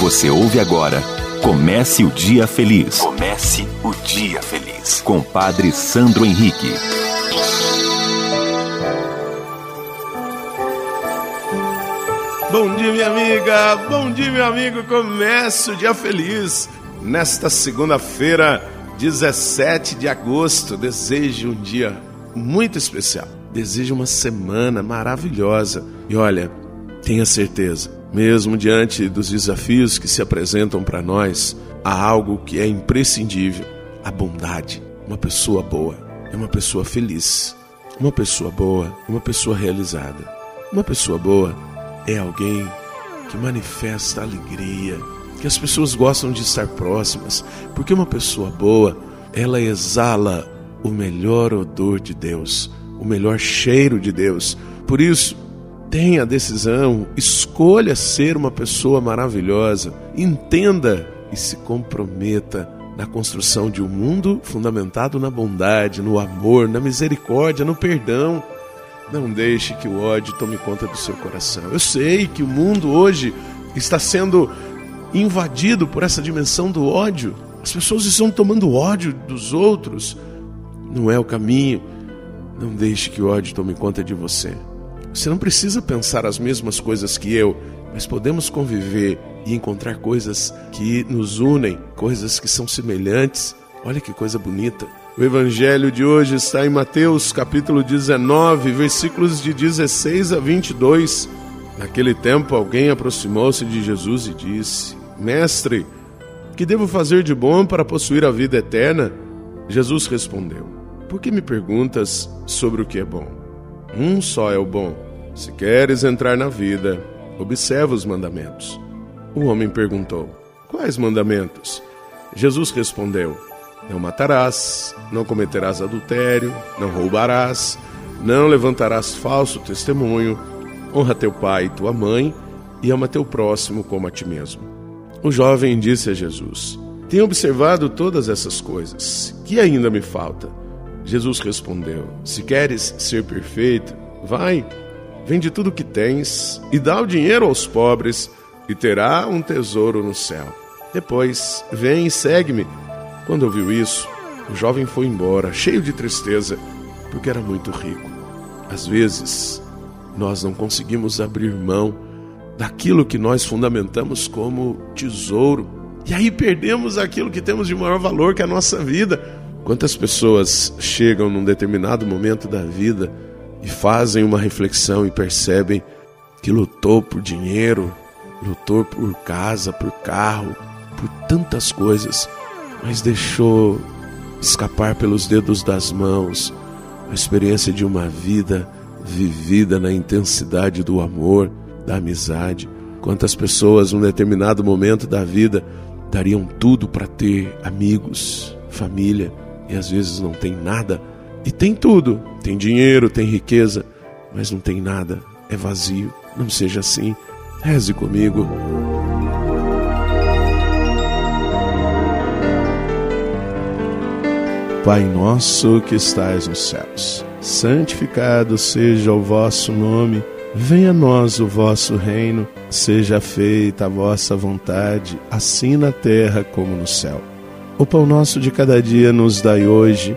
Você ouve agora Comece o Dia Feliz. Comece o Dia Feliz. Com Padre Sandro Henrique. Bom dia, minha amiga. Bom dia, meu amigo. Comece o Dia Feliz. Nesta segunda-feira, 17 de agosto, desejo um dia muito especial. Desejo uma semana maravilhosa. E olha, tenha certeza, mesmo diante dos desafios que se apresentam para nós, há algo que é imprescindível: a bondade. Uma pessoa boa é uma pessoa feliz. Uma pessoa boa é uma pessoa realizada. Uma pessoa boa é alguém que manifesta alegria, que as pessoas gostam de estar próximas, porque uma pessoa boa, ela exala o melhor odor de Deus, o melhor cheiro de Deus. Por isso, tenha a decisão, escolha ser uma pessoa maravilhosa, entenda e se comprometa na construção de um mundo fundamentado na bondade, no amor, na misericórdia, no perdão. Não deixe que o ódio tome conta do seu coração. Eu sei que o mundo hoje está sendo invadido por essa dimensão do ódio. As pessoas estão tomando ódio dos outros. Não é o caminho. Não deixe que o ódio tome conta de você. Você não precisa pensar as mesmas coisas que eu, mas podemos conviver e encontrar coisas que nos unem, coisas que são semelhantes. Olha que coisa bonita. O evangelho de hoje está em Mateus, capítulo 19, versículos de 16 a 22. Naquele tempo, alguém aproximou-se de Jesus e disse: Mestre, que devo fazer de bom para possuir a vida eterna? Jesus respondeu: Por que me perguntas sobre o que é bom? Um só é o bom. Se queres entrar na vida, observa os mandamentos. O homem perguntou: Quais mandamentos? Jesus respondeu: Não matarás, não cometerás adultério, não roubarás, não levantarás falso testemunho, honra teu pai e tua mãe e ama teu próximo como a ti mesmo. O jovem disse a Jesus: Tenho observado todas essas coisas. Que ainda me falta? Jesus respondeu: Se queres ser perfeito, vai Vende tudo o que tens e dá o dinheiro aos pobres, e terá um tesouro no céu. Depois, vem e segue-me. Quando ouviu isso, o jovem foi embora, cheio de tristeza, porque era muito rico. Às vezes, nós não conseguimos abrir mão daquilo que nós fundamentamos como tesouro, e aí perdemos aquilo que temos de maior valor, que é a nossa vida. Quantas pessoas chegam num determinado momento da vida e fazem uma reflexão e percebem que lutou por dinheiro, lutou por casa, por carro, por tantas coisas, mas deixou escapar pelos dedos das mãos a experiência de uma vida vivida na intensidade do amor, da amizade. Quantas pessoas, num determinado momento da vida, dariam tudo para ter amigos, família, e às vezes não tem nada e tem tudo: tem dinheiro, tem riqueza, mas não tem nada, é vazio. Não seja assim. Reze comigo. Pai nosso que estais nos céus, santificado seja o vosso nome, venha a nós o vosso reino, seja feita a vossa vontade, assim na terra como no céu. O pão nosso de cada dia nos dai hoje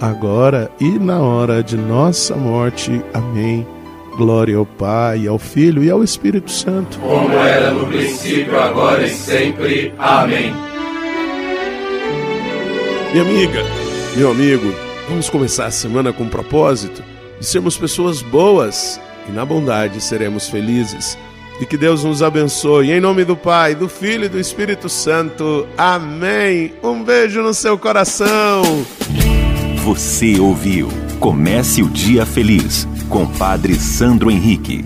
agora e na hora de nossa morte. Amém. Glória ao Pai, ao Filho e ao Espírito Santo. Como era no princípio, agora e sempre. Amém. Minha amiga, meu amigo, vamos começar a semana com o propósito de sermos pessoas boas e na bondade seremos felizes. E que Deus nos abençoe. Em nome do Pai, do Filho e do Espírito Santo. Amém. Um beijo no seu coração. Você ouviu Comece o Dia Feliz com Padre Sandro Henrique.